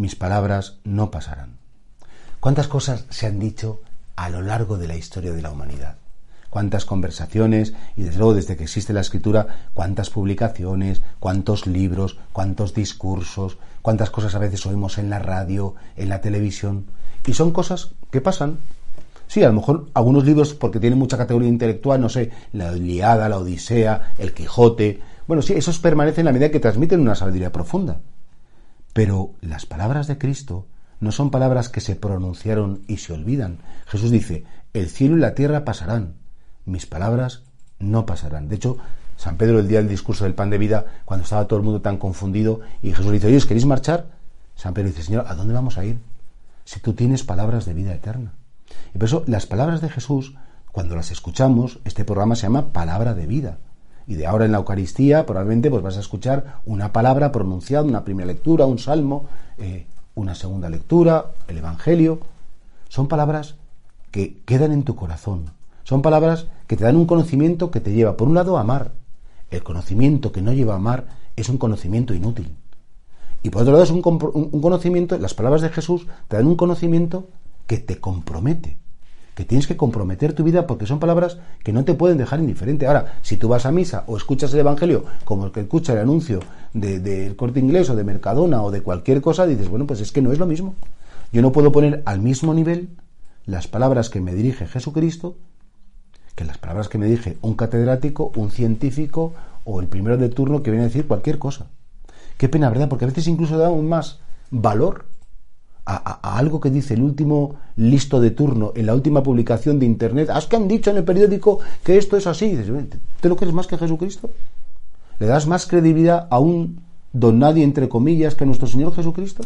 mis palabras no pasarán. ¿Cuántas cosas se han dicho a lo largo de la historia de la humanidad? cuántas conversaciones y desde luego desde que existe la escritura, cuántas publicaciones, cuántos libros, cuántos discursos, cuántas cosas a veces oímos en la radio, en la televisión. Y son cosas que pasan. Sí, a lo mejor algunos libros porque tienen mucha categoría intelectual, no sé, la Iliada, la Odisea, el Quijote. Bueno, sí, esos permanecen en la medida que transmiten una sabiduría profunda. Pero las palabras de Cristo no son palabras que se pronunciaron y se olvidan. Jesús dice, el cielo y la tierra pasarán, mis palabras no pasarán. De hecho, San Pedro el día del discurso del pan de vida, cuando estaba todo el mundo tan confundido, y Jesús dice, oye, ¿queréis marchar? San Pedro dice, Señor, ¿a dónde vamos a ir? Si tú tienes palabras de vida eterna. Y por eso las palabras de Jesús, cuando las escuchamos, este programa se llama Palabra de Vida. Y de ahora en la Eucaristía probablemente pues vas a escuchar una palabra pronunciada, una primera lectura, un salmo, eh, una segunda lectura, el Evangelio. Son palabras que quedan en tu corazón. Son palabras que te dan un conocimiento que te lleva, por un lado, a amar. El conocimiento que no lleva a amar es un conocimiento inútil. Y por otro lado, es un, un conocimiento, las palabras de Jesús te dan un conocimiento que te compromete que tienes que comprometer tu vida porque son palabras que no te pueden dejar indiferente. Ahora, si tú vas a misa o escuchas el Evangelio como el que escucha el anuncio del de, corte inglés o de Mercadona o de cualquier cosa, dices, bueno, pues es que no es lo mismo. Yo no puedo poner al mismo nivel las palabras que me dirige Jesucristo que las palabras que me dirige un catedrático, un científico o el primero de turno que viene a decir cualquier cosa. Qué pena, ¿verdad? Porque a veces incluso damos más valor a, algo que dice el último listo de turno en la última publicación de Internet, ¿has que han dicho en el periódico que esto es así? ¿Te lo crees más que Jesucristo? ¿Le das más credibilidad a un don nadie, entre comillas, que a nuestro Señor Jesucristo?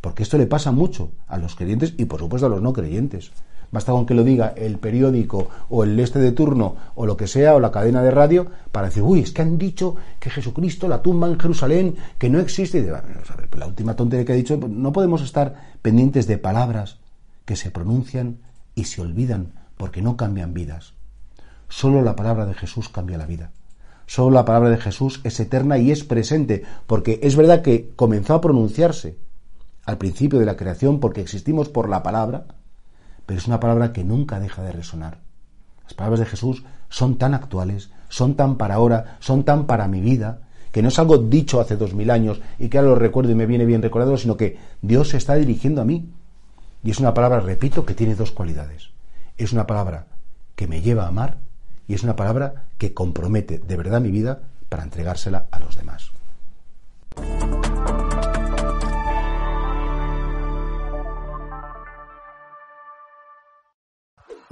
Porque esto le pasa mucho a los creyentes y por supuesto a los no creyentes. Basta con que lo diga el periódico o el este de turno o lo que sea o la cadena de radio para decir, uy, es que han dicho que Jesucristo, la tumba en Jerusalén, que no existe. Y la última tontería que ha dicho, no podemos estar pendientes de palabras que se pronuncian y se olvidan porque no cambian vidas. Solo la palabra de Jesús cambia la vida. Solo la palabra de Jesús es eterna y es presente, porque es verdad que comenzó a pronunciarse al principio de la creación porque existimos por la palabra, pero es una palabra que nunca deja de resonar. Las palabras de Jesús son tan actuales, son tan para ahora, son tan para mi vida, que no es algo dicho hace dos mil años y que ahora lo recuerdo y me viene bien recordado, sino que Dios se está dirigiendo a mí. Y es una palabra, repito, que tiene dos cualidades. Es una palabra que me lleva a amar y es una palabra que compromete de verdad mi vida para entregársela a los demás.